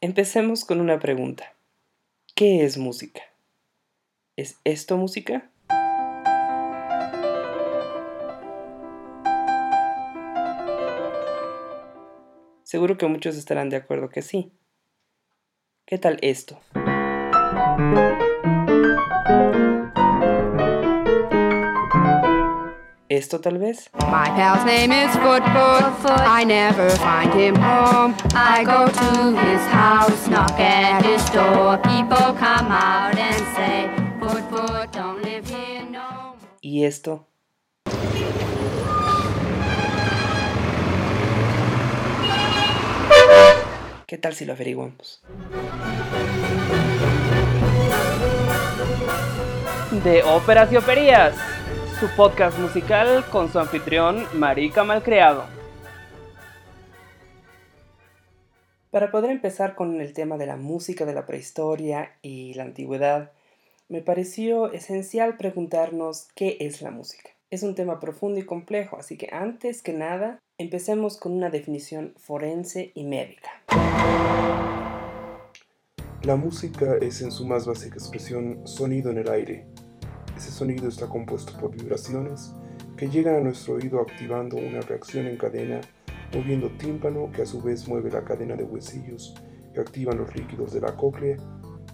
Empecemos con una pregunta. ¿Qué es música? ¿Es esto música? Seguro que muchos estarán de acuerdo que sí. ¿Qué tal esto? ¿Esto tal vez? My pal's name is Foot Foot. I never find him home. I go to his house, knock at his door. People come out and say, Foot Foot don't live here no ¿Y esto? ¿Qué tal si lo averiguamos? De óperas y operías su podcast musical con su anfitrión Marica Malcreado. Para poder empezar con el tema de la música de la prehistoria y la antigüedad, me pareció esencial preguntarnos qué es la música. Es un tema profundo y complejo, así que antes que nada, empecemos con una definición forense y médica. La música es en su más básica expresión sonido en el aire, ese sonido está compuesto por vibraciones que llegan a nuestro oído activando una reacción en cadena, moviendo tímpano que a su vez mueve la cadena de huesillos que activan los líquidos de la cóclea,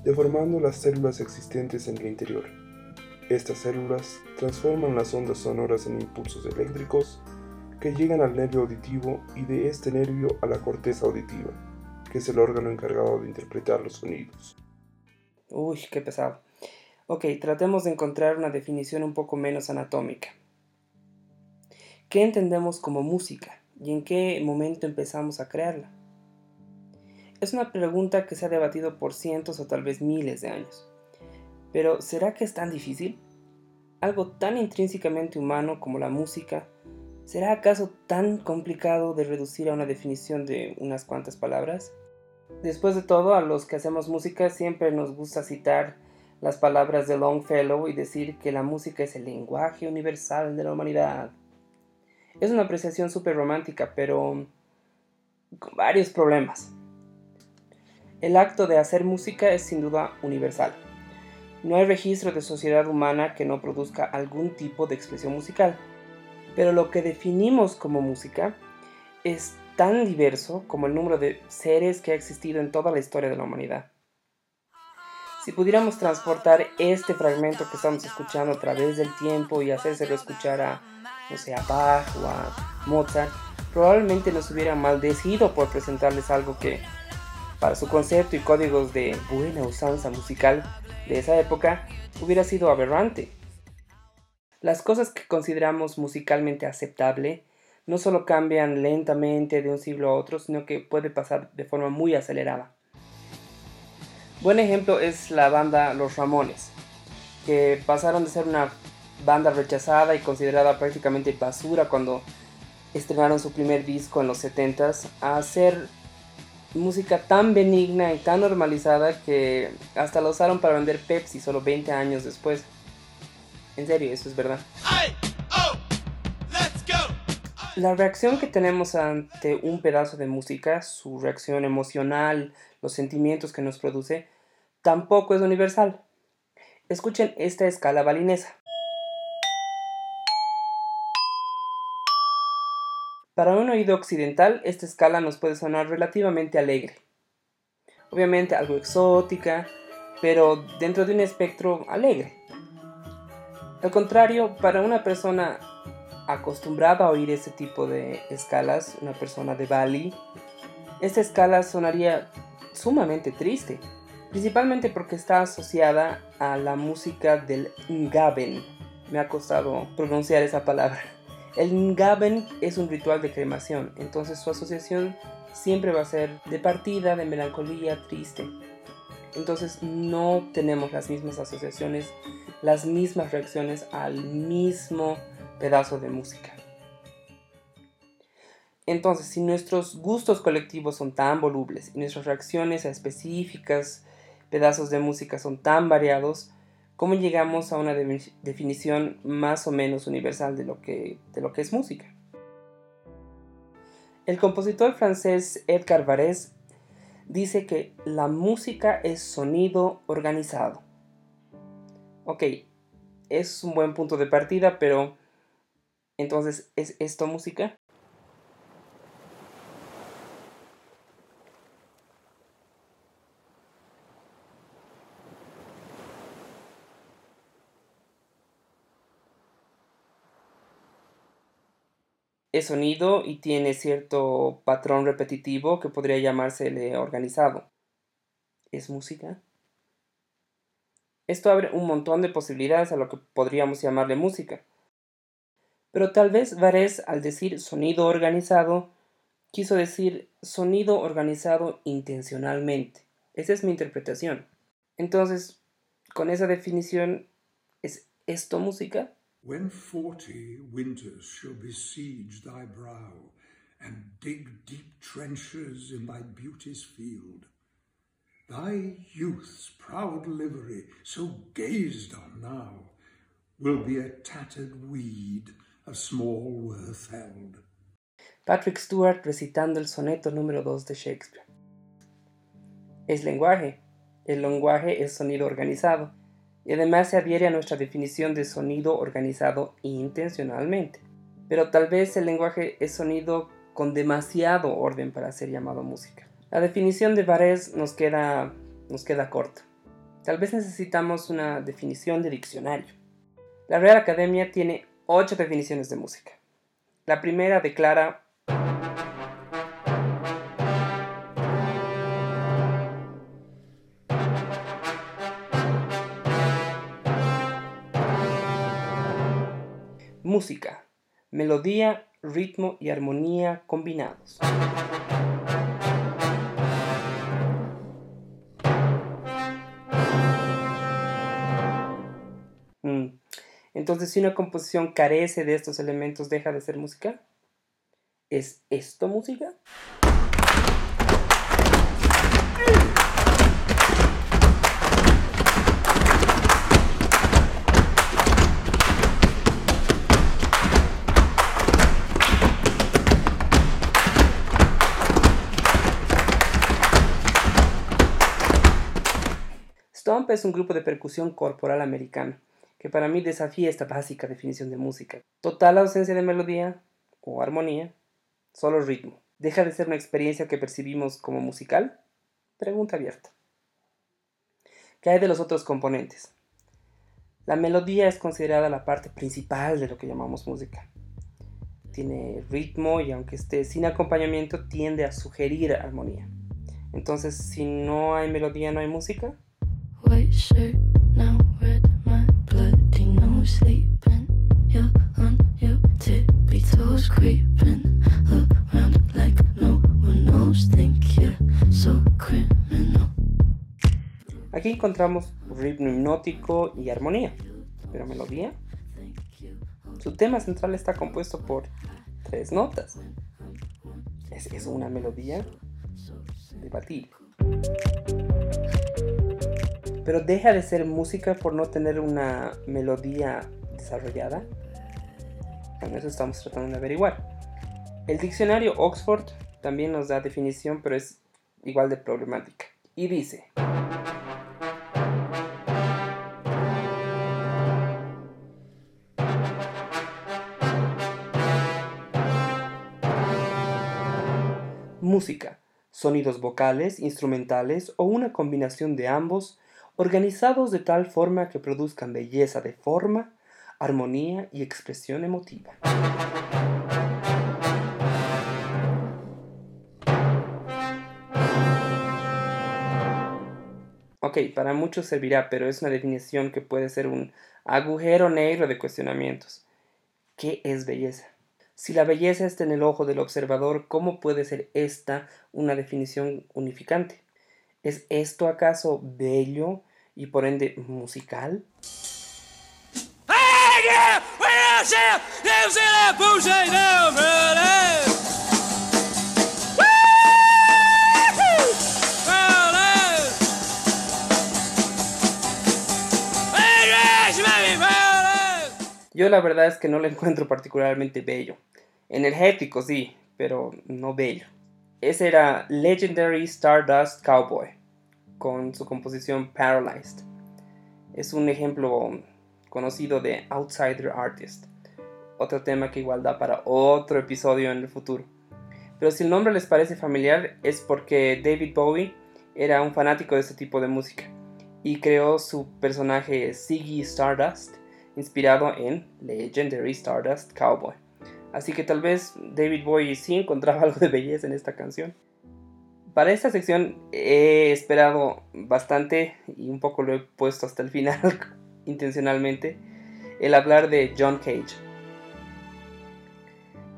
deformando las células existentes en el interior. Estas células transforman las ondas sonoras en impulsos eléctricos que llegan al nervio auditivo y de este nervio a la corteza auditiva, que es el órgano encargado de interpretar los sonidos. Uy, qué pesado. Ok, tratemos de encontrar una definición un poco menos anatómica. ¿Qué entendemos como música y en qué momento empezamos a crearla? Es una pregunta que se ha debatido por cientos o tal vez miles de años. Pero ¿será que es tan difícil? Algo tan intrínsecamente humano como la música, ¿será acaso tan complicado de reducir a una definición de unas cuantas palabras? Después de todo, a los que hacemos música siempre nos gusta citar las palabras de Longfellow y decir que la música es el lenguaje universal de la humanidad. Es una apreciación súper romántica, pero con varios problemas. El acto de hacer música es sin duda universal. No hay registro de sociedad humana que no produzca algún tipo de expresión musical. Pero lo que definimos como música es tan diverso como el número de seres que ha existido en toda la historia de la humanidad. Si pudiéramos transportar este fragmento que estamos escuchando a través del tiempo y hacérselo escuchar a, no sé, a Bach o a Mozart, probablemente nos hubieran maldecido por presentarles algo que, para su concepto y códigos de buena usanza musical de esa época, hubiera sido aberrante. Las cosas que consideramos musicalmente aceptable no solo cambian lentamente de un siglo a otro, sino que puede pasar de forma muy acelerada. Buen ejemplo es la banda Los Ramones, que pasaron de ser una banda rechazada y considerada prácticamente basura cuando estrenaron su primer disco en los 70s a hacer música tan benigna y tan normalizada que hasta la usaron para vender Pepsi solo 20 años después. En serio, eso es verdad. Oh, la reacción que tenemos ante un pedazo de música, su reacción emocional, los sentimientos que nos produce, tampoco es universal. Escuchen esta escala balinesa. Para un oído occidental, esta escala nos puede sonar relativamente alegre. Obviamente algo exótica, pero dentro de un espectro alegre. Al contrario, para una persona acostumbrada a oír este tipo de escalas, una persona de Bali, esta escala sonaría sumamente triste principalmente porque está asociada a la música del Ngaben. Me ha costado pronunciar esa palabra. El Ngaben es un ritual de cremación, entonces su asociación siempre va a ser de partida, de melancolía, triste. Entonces no tenemos las mismas asociaciones, las mismas reacciones al mismo pedazo de música. Entonces, si nuestros gustos colectivos son tan volubles y nuestras reacciones a específicas pedazos de música son tan variados, ¿cómo llegamos a una definición más o menos universal de lo que, de lo que es música? El compositor francés Edgar Varese dice que la música es sonido organizado. Ok, es un buen punto de partida, pero entonces, ¿es esto música? es sonido y tiene cierto patrón repetitivo que podría llamársele organizado. ¿Es música? Esto abre un montón de posibilidades a lo que podríamos llamarle música. Pero tal vez Varese, al decir sonido organizado, quiso decir sonido organizado intencionalmente. Esa es mi interpretación. Entonces, con esa definición, ¿es esto música? When forty winters shall besiege thy brow, and dig deep trenches in thy beauty's field, thy youth's proud livery, so gazed on now, will be a tattered weed of small worth held. Patrick Stewart recitando el soneto número 2 de Shakespeare. Es lenguaje. El lenguaje es sonido organizado y además se adhiere a nuestra definición de sonido organizado intencionalmente. Pero tal vez el lenguaje es sonido con demasiado orden para ser llamado música. La definición de Varese nos queda, nos queda corta. Tal vez necesitamos una definición de diccionario. La Real Academia tiene ocho definiciones de música. La primera declara Música. Melodía, ritmo y armonía combinados. Entonces, si una composición carece de estos elementos, ¿deja de ser música? ¿Es esto música? Stomp es un grupo de percusión corporal americano, que para mí desafía esta básica definición de música. Total ausencia de melodía o armonía, solo ritmo. ¿Deja de ser una experiencia que percibimos como musical? Pregunta abierta. ¿Qué hay de los otros componentes? La melodía es considerada la parte principal de lo que llamamos música. Tiene ritmo y aunque esté sin acompañamiento tiende a sugerir armonía. Entonces, si no hay melodía, no hay música. Aquí encontramos ritmo hipnótico y armonía, pero melodía. Su tema central está compuesto por tres notas. Es, es una melodía debatible pero deja de ser música por no tener una melodía desarrollada. Bueno, eso estamos tratando de averiguar. El diccionario Oxford también nos da definición, pero es igual de problemática. Y dice... Música, sonidos vocales, instrumentales o una combinación de ambos organizados de tal forma que produzcan belleza de forma, armonía y expresión emotiva. Ok, para muchos servirá, pero es una definición que puede ser un agujero negro de cuestionamientos. ¿Qué es belleza? Si la belleza está en el ojo del observador, ¿cómo puede ser esta una definición unificante? ¿Es esto acaso bello y por ende musical? Yo la verdad es que no lo encuentro particularmente bello. Energético, sí, pero no bello. Ese era Legendary Stardust Cowboy, con su composición Paralyzed. Es un ejemplo conocido de Outsider Artist. Otro tema que igual da para otro episodio en el futuro. Pero si el nombre les parece familiar es porque David Bowie era un fanático de este tipo de música y creó su personaje Ziggy Stardust inspirado en Legendary Stardust Cowboy. Así que tal vez David Bowie sí encontraba algo de belleza en esta canción. Para esta sección he esperado bastante y un poco lo he puesto hasta el final intencionalmente el hablar de John Cage.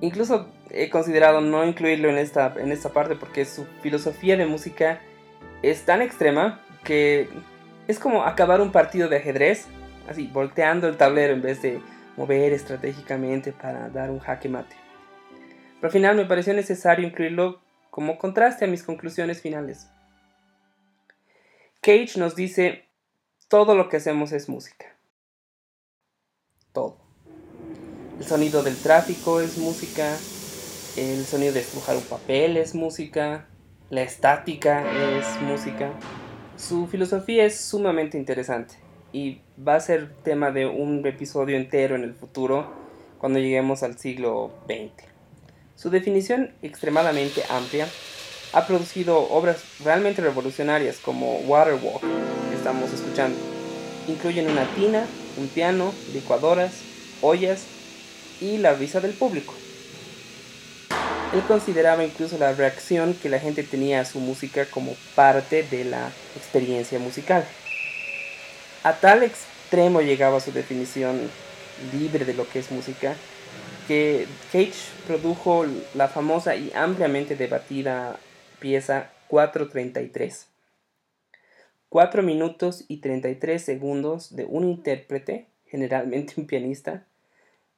Incluso he considerado no incluirlo en esta, en esta parte porque su filosofía de música es tan extrema que es como acabar un partido de ajedrez, así volteando el tablero en vez de mover estratégicamente para dar un jaque mate. Pero al final me pareció necesario incluirlo como contraste a mis conclusiones finales. Cage nos dice, todo lo que hacemos es música. Todo. El sonido del tráfico es música, el sonido de estrujar un papel es música, la estática es música. Su filosofía es sumamente interesante y va a ser tema de un episodio entero en el futuro cuando lleguemos al siglo XX. Su definición extremadamente amplia ha producido obras realmente revolucionarias como Waterwalk, que estamos escuchando. Incluyen una tina, un piano, licuadoras, ollas y la risa del público. Él consideraba incluso la reacción que la gente tenía a su música como parte de la experiencia musical. A tal extremo llegaba su definición libre de lo que es música, que Cage produjo la famosa y ampliamente debatida pieza 433. 4 minutos y 33 segundos de un intérprete, generalmente un pianista,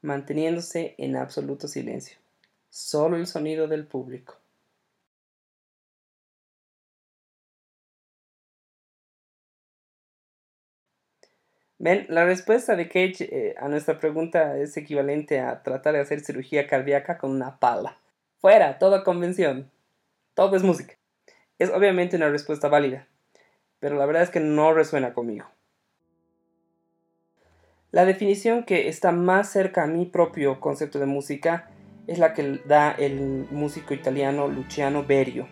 manteniéndose en absoluto silencio solo el sonido del público. Ven, la respuesta de Cage eh, a nuestra pregunta es equivalente a tratar de hacer cirugía cardíaca con una pala. Fuera, toda convención. Todo es música. Es obviamente una respuesta válida, pero la verdad es que no resuena conmigo. La definición que está más cerca a mi propio concepto de música es la que da el músico italiano Luciano Berio,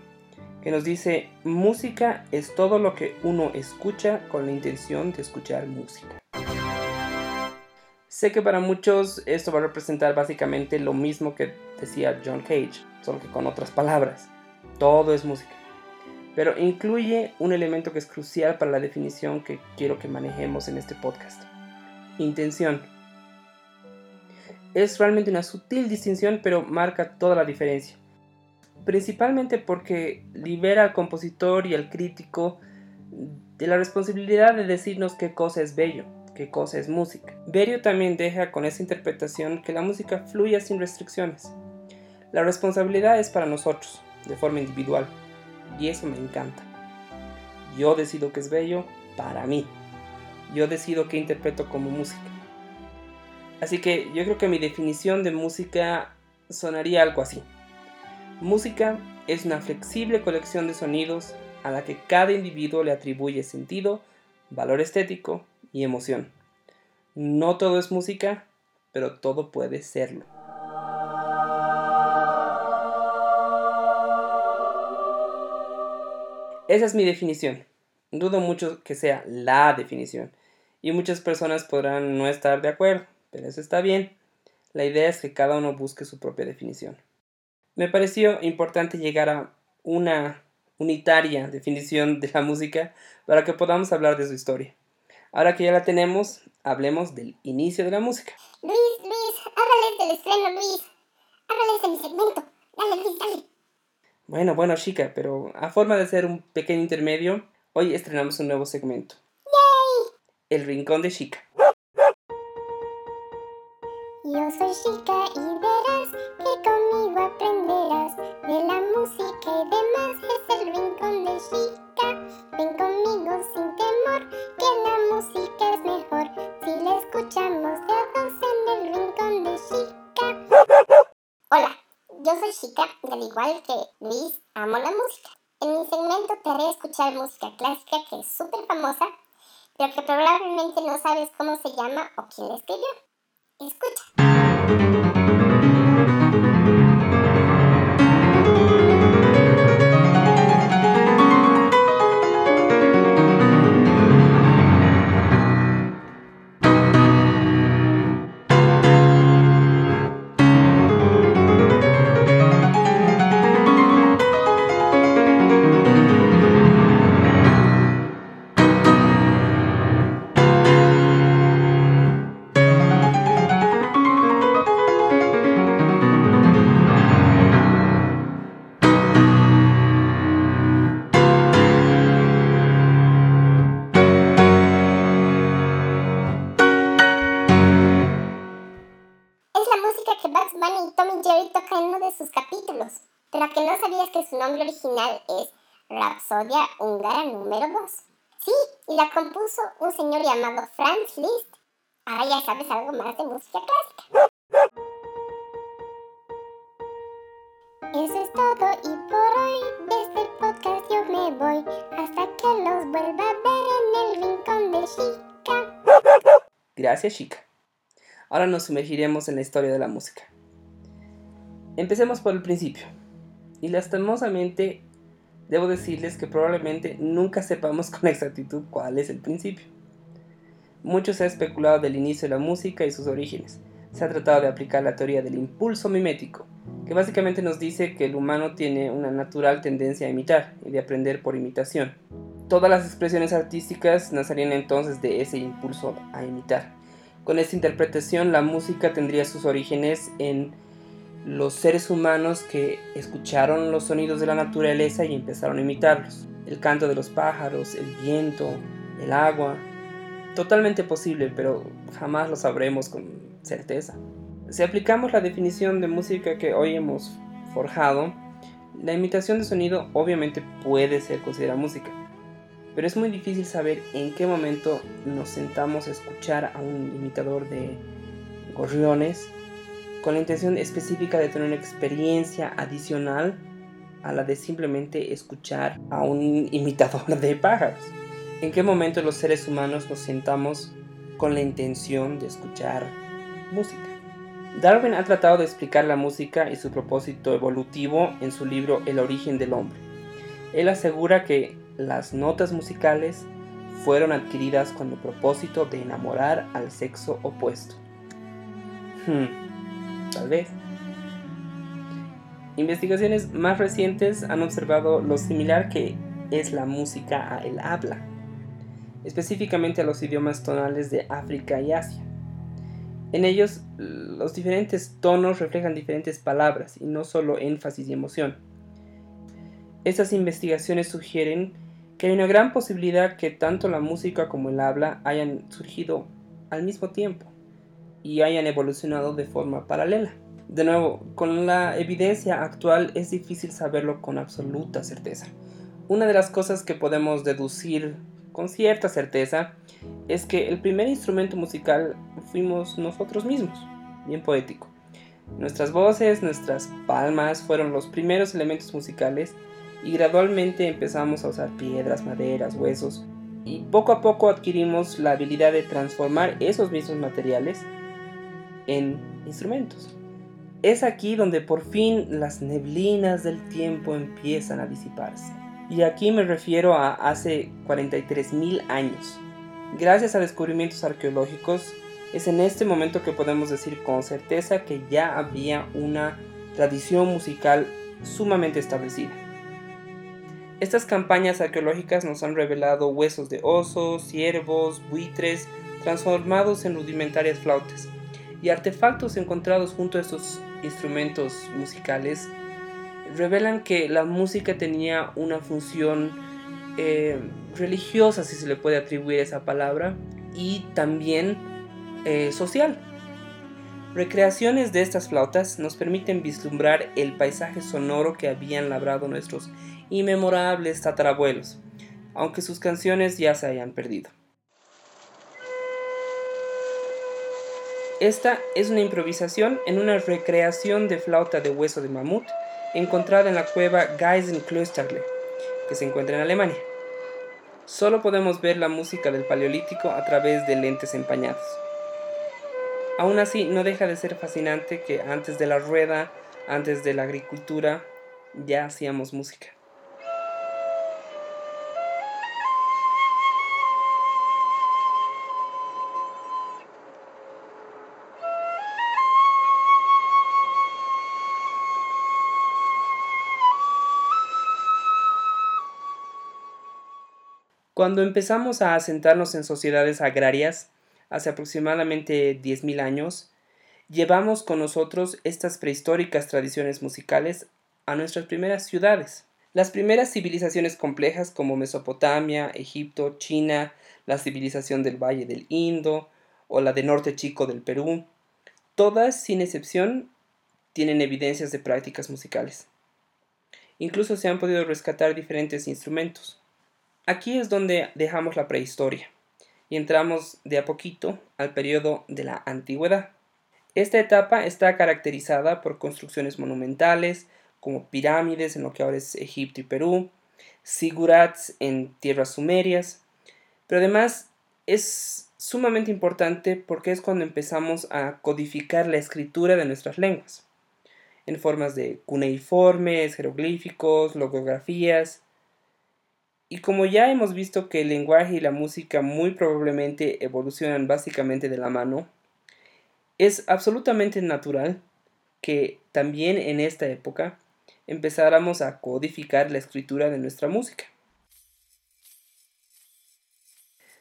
que nos dice, música es todo lo que uno escucha con la intención de escuchar música. Sé que para muchos esto va a representar básicamente lo mismo que decía John Cage, solo que con otras palabras. Todo es música. Pero incluye un elemento que es crucial para la definición que quiero que manejemos en este podcast. Intención es realmente una sutil distinción, pero marca toda la diferencia. Principalmente porque libera al compositor y al crítico de la responsabilidad de decirnos qué cosa es bello, qué cosa es música. Berio también deja con esa interpretación que la música fluya sin restricciones. La responsabilidad es para nosotros, de forma individual, y eso me encanta. Yo decido que es bello para mí. Yo decido qué interpreto como música. Así que yo creo que mi definición de música sonaría algo así. Música es una flexible colección de sonidos a la que cada individuo le atribuye sentido, valor estético y emoción. No todo es música, pero todo puede serlo. Esa es mi definición. Dudo mucho que sea la definición. Y muchas personas podrán no estar de acuerdo pero eso está bien. La idea es que cada uno busque su propia definición. Me pareció importante llegar a una unitaria definición de la música para que podamos hablar de su historia. Ahora que ya la tenemos, hablemos del inicio de la música. Luis, Luis, háblales del estreno, Luis. Háblales de mi segmento. Dale, Luis, dale. Bueno, bueno, chica, pero a forma de hacer un pequeño intermedio, hoy estrenamos un nuevo segmento. ¡Yay! El Rincón de Chica. Yo soy chica y al igual que Luis, amo la música. En mi segmento te haré escuchar música clásica que es súper famosa, pero que probablemente no sabes cómo se llama o quién la escribió. Escucha. Rapsodia Húngara número 2. Sí, y la compuso un señor llamado Franz Liszt. Ahora ya sabes algo más de música clásica. Eso es todo y por hoy de este podcast yo me voy hasta que los vuelva a ver en el rincón de Chica. Gracias, chica. Ahora nos sumergiremos en la historia de la música. Empecemos por el principio. Y lastimosamente debo decirles que probablemente nunca sepamos con exactitud cuál es el principio. Mucho se ha especulado del inicio de la música y sus orígenes. Se ha tratado de aplicar la teoría del impulso mimético, que básicamente nos dice que el humano tiene una natural tendencia a imitar y de aprender por imitación. Todas las expresiones artísticas nacerían entonces de ese impulso a imitar. Con esta interpretación la música tendría sus orígenes en los seres humanos que escucharon los sonidos de la naturaleza y empezaron a imitarlos. El canto de los pájaros, el viento, el agua. Totalmente posible, pero jamás lo sabremos con certeza. Si aplicamos la definición de música que hoy hemos forjado, la imitación de sonido obviamente puede ser considerada música, pero es muy difícil saber en qué momento nos sentamos a escuchar a un imitador de gorriones con la intención específica de tener una experiencia adicional a la de simplemente escuchar a un imitador de pájaros. ¿En qué momento los seres humanos nos sentamos con la intención de escuchar música? Darwin ha tratado de explicar la música y su propósito evolutivo en su libro El origen del hombre. Él asegura que las notas musicales fueron adquiridas con el propósito de enamorar al sexo opuesto. Hmm, tal vez. Investigaciones más recientes han observado lo similar que es la música a el habla, específicamente a los idiomas tonales de África y Asia. En ellos, los diferentes tonos reflejan diferentes palabras y no solo énfasis y emoción. Estas investigaciones sugieren que hay una gran posibilidad que tanto la música como el habla hayan surgido al mismo tiempo y hayan evolucionado de forma paralela. De nuevo, con la evidencia actual es difícil saberlo con absoluta certeza. Una de las cosas que podemos deducir con cierta certeza es que el primer instrumento musical fuimos nosotros mismos, bien poético. Nuestras voces, nuestras palmas fueron los primeros elementos musicales y gradualmente empezamos a usar piedras, maderas, huesos y poco a poco adquirimos la habilidad de transformar esos mismos materiales en instrumentos. Es aquí donde por fin las neblinas del tiempo empiezan a disiparse. Y aquí me refiero a hace 43.000 años. Gracias a descubrimientos arqueológicos, es en este momento que podemos decir con certeza que ya había una tradición musical sumamente establecida. Estas campañas arqueológicas nos han revelado huesos de osos, ciervos, buitres, transformados en rudimentarias flautas, y artefactos encontrados junto a estos instrumentos musicales revelan que la música tenía una función eh, religiosa, si se le puede atribuir esa palabra, y también eh, social. Recreaciones de estas flautas nos permiten vislumbrar el paisaje sonoro que habían labrado nuestros inmemorables tatarabuelos, aunque sus canciones ya se hayan perdido. Esta es una improvisación en una recreación de flauta de hueso de mamut encontrada en la cueva Geisenklosterle, que se encuentra en Alemania. Solo podemos ver la música del Paleolítico a través de lentes empañados. Aún así, no deja de ser fascinante que antes de la rueda, antes de la agricultura, ya hacíamos música. Cuando empezamos a asentarnos en sociedades agrarias, hace aproximadamente 10.000 años, llevamos con nosotros estas prehistóricas tradiciones musicales a nuestras primeras ciudades. Las primeras civilizaciones complejas como Mesopotamia, Egipto, China, la civilización del Valle del Indo o la de Norte Chico del Perú, todas sin excepción tienen evidencias de prácticas musicales. Incluso se han podido rescatar diferentes instrumentos. Aquí es donde dejamos la prehistoria y entramos de a poquito al periodo de la antigüedad. Esta etapa está caracterizada por construcciones monumentales como pirámides en lo que ahora es Egipto y Perú, sigurats en tierras sumerias, pero además es sumamente importante porque es cuando empezamos a codificar la escritura de nuestras lenguas, en formas de cuneiformes, jeroglíficos, logografías, y como ya hemos visto que el lenguaje y la música muy probablemente evolucionan básicamente de la mano, es absolutamente natural que también en esta época empezáramos a codificar la escritura de nuestra música.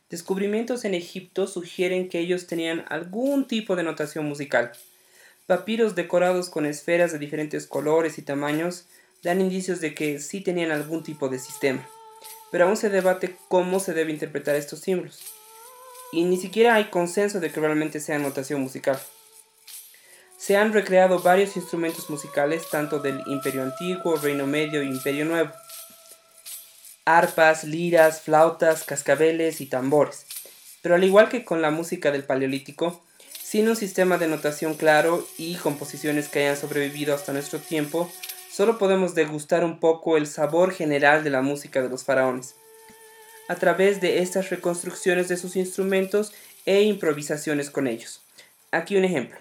Descubrimientos en Egipto sugieren que ellos tenían algún tipo de notación musical. Papiros decorados con esferas de diferentes colores y tamaños dan indicios de que sí tenían algún tipo de sistema pero aún se debate cómo se debe interpretar estos símbolos, y ni siquiera hay consenso de que realmente sea notación musical. Se han recreado varios instrumentos musicales, tanto del Imperio Antiguo, Reino Medio e Imperio Nuevo. Arpas, liras, flautas, cascabeles y tambores. Pero al igual que con la música del Paleolítico, sin un sistema de notación claro y composiciones que hayan sobrevivido hasta nuestro tiempo, solo podemos degustar un poco el sabor general de la música de los faraones, a través de estas reconstrucciones de sus instrumentos e improvisaciones con ellos. Aquí un ejemplo.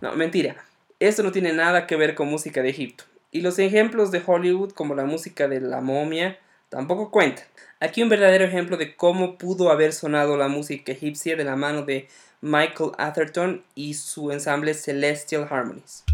No, mentira. Esto no tiene nada que ver con música de Egipto. Y los ejemplos de Hollywood, como la música de La momia, tampoco cuentan. Aquí un verdadero ejemplo de cómo pudo haber sonado la música egipcia de la mano de Michael Atherton y su ensamble Celestial Harmonies.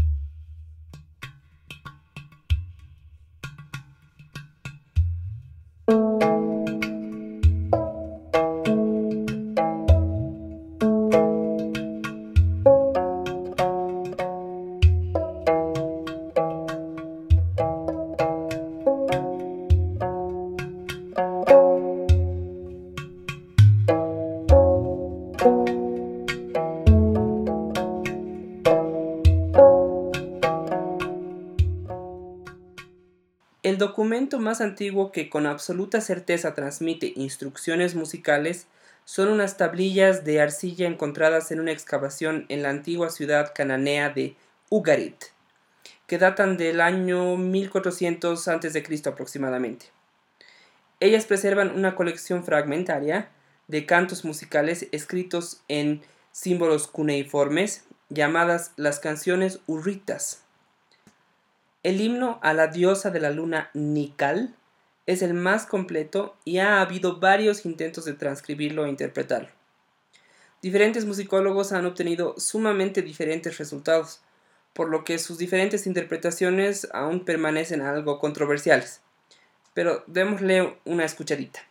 Documento más antiguo que con absoluta certeza transmite instrucciones musicales son unas tablillas de arcilla encontradas en una excavación en la antigua ciudad cananea de Ugarit, que datan del año 1400 a.C. aproximadamente. Ellas preservan una colección fragmentaria de cantos musicales escritos en símbolos cuneiformes llamadas las canciones urritas el himno a la diosa de la luna Nikal es el más completo y ha habido varios intentos de transcribirlo e interpretarlo. Diferentes musicólogos han obtenido sumamente diferentes resultados, por lo que sus diferentes interpretaciones aún permanecen algo controversiales. Pero démosle una escuchadita.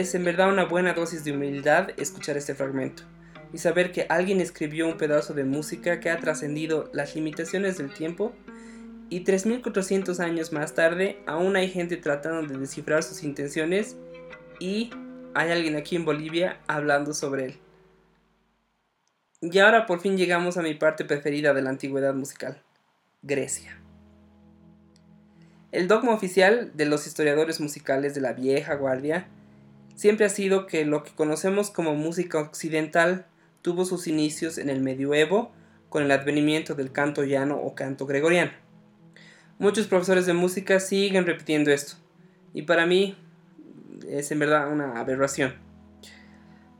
Es en verdad una buena dosis de humildad escuchar este fragmento y saber que alguien escribió un pedazo de música que ha trascendido las limitaciones del tiempo y 3.400 años más tarde aún hay gente tratando de descifrar sus intenciones y hay alguien aquí en Bolivia hablando sobre él. Y ahora por fin llegamos a mi parte preferida de la antigüedad musical, Grecia. El dogma oficial de los historiadores musicales de la vieja guardia siempre ha sido que lo que conocemos como música occidental tuvo sus inicios en el medioevo con el advenimiento del canto llano o canto gregoriano. Muchos profesores de música siguen repitiendo esto, y para mí es en verdad una aberración.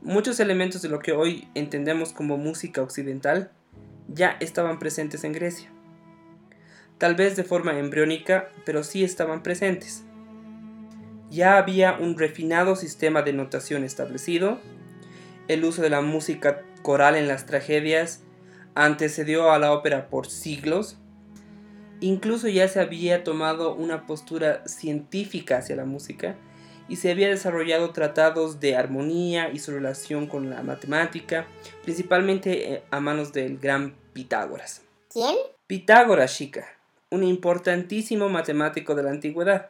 Muchos elementos de lo que hoy entendemos como música occidental ya estaban presentes en Grecia. Tal vez de forma embriónica, pero sí estaban presentes. Ya había un refinado sistema de notación establecido, el uso de la música coral en las tragedias antecedió a la ópera por siglos, incluso ya se había tomado una postura científica hacia la música, y se había desarrollado tratados de armonía y su relación con la matemática, principalmente eh, a manos del gran Pitágoras. ¿Quién? Pitágoras, chica, un importantísimo matemático de la antigüedad.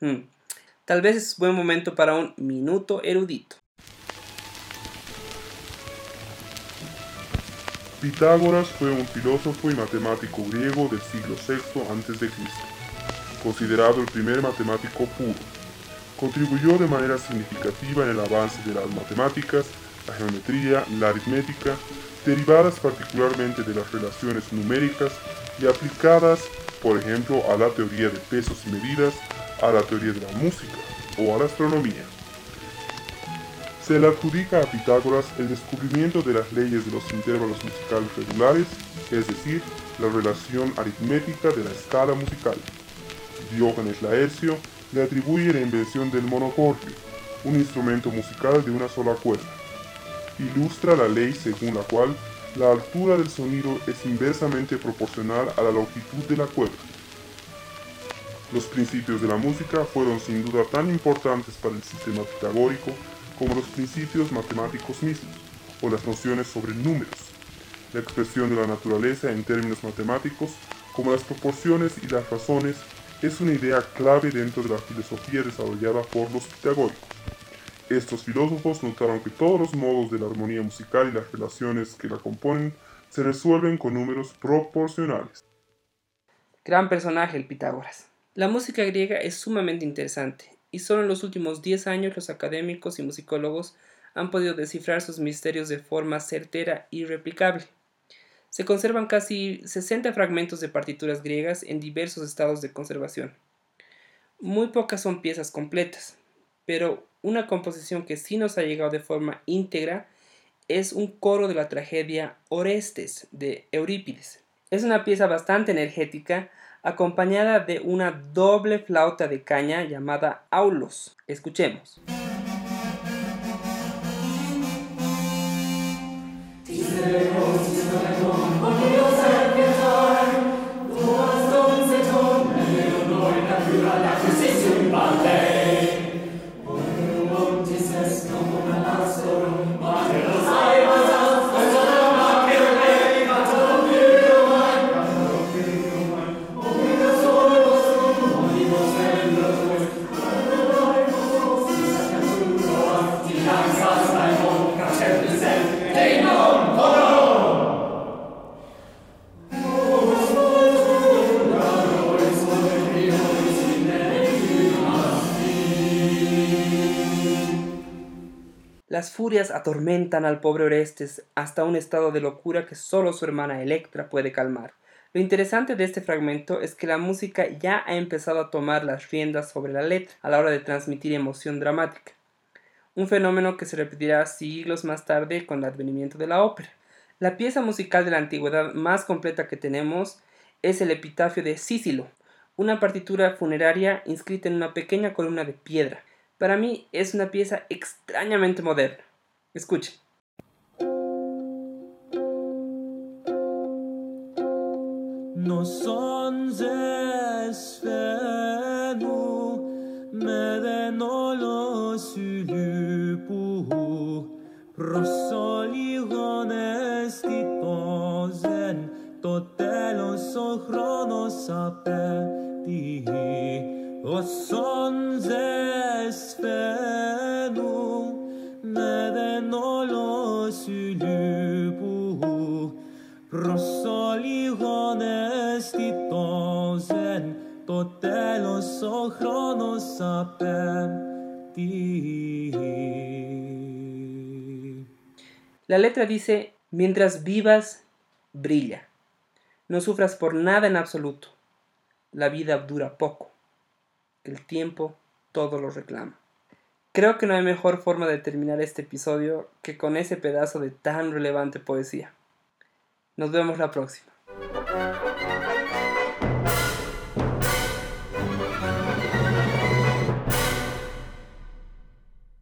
Hmm, Tal vez es buen momento para un minuto erudito. Pitágoras fue un filósofo y matemático griego del siglo VI a.C., considerado el primer matemático puro contribuyó de manera significativa en el avance de las matemáticas, la geometría, la aritmética, derivadas particularmente de las relaciones numéricas y aplicadas, por ejemplo, a la teoría de pesos y medidas, a la teoría de la música o a la astronomía. Se le adjudica a Pitágoras el descubrimiento de las leyes de los intervalos musicales regulares, es decir, la relación aritmética de la escala musical. Diógenes Laercio le atribuye la invención del monocordio, un instrumento musical de una sola cuerda. Ilustra la ley según la cual la altura del sonido es inversamente proporcional a la longitud de la cuerda. Los principios de la música fueron sin duda tan importantes para el sistema pitagórico como los principios matemáticos mismos, o las nociones sobre números, la expresión de la naturaleza en términos matemáticos, como las proporciones y las razones es una idea clave dentro de la filosofía desarrollada por los pitagóricos. Estos filósofos notaron que todos los modos de la armonía musical y las relaciones que la componen se resuelven con números proporcionales. Gran personaje el Pitágoras. La música griega es sumamente interesante y solo en los últimos 10 años los académicos y musicólogos han podido descifrar sus misterios de forma certera y replicable. Se conservan casi 60 fragmentos de partituras griegas en diversos estados de conservación. Muy pocas son piezas completas, pero una composición que sí nos ha llegado de forma íntegra es un coro de la tragedia Orestes de Eurípides. Es una pieza bastante energética, acompañada de una doble flauta de caña llamada aulos. Escuchemos. Las furias atormentan al pobre Orestes hasta un estado de locura que solo su hermana Electra puede calmar. Lo interesante de este fragmento es que la música ya ha empezado a tomar las riendas sobre la letra a la hora de transmitir emoción dramática, un fenómeno que se repetirá siglos más tarde con el advenimiento de la ópera. La pieza musical de la antigüedad más completa que tenemos es el epitafio de Sísilo, una partitura funeraria inscrita en una pequeña columna de piedra, para mí es una pieza extrañamente moderna. Escuchen. No son me de no lo supo, prosoligones que posen, totelos o cronos apetitos. όσον ζες φαίνου με δεν όλο συλλήπου Προσόλιγονες τυπώζεν το τέλος ο χρόνος απέτει La letra dice, mientras vivas, brilla. No sufras por nada en absoluto. La vida dura poco. El tiempo todo lo reclama. Creo que no hay mejor forma de terminar este episodio que con ese pedazo de tan relevante poesía. Nos vemos la próxima.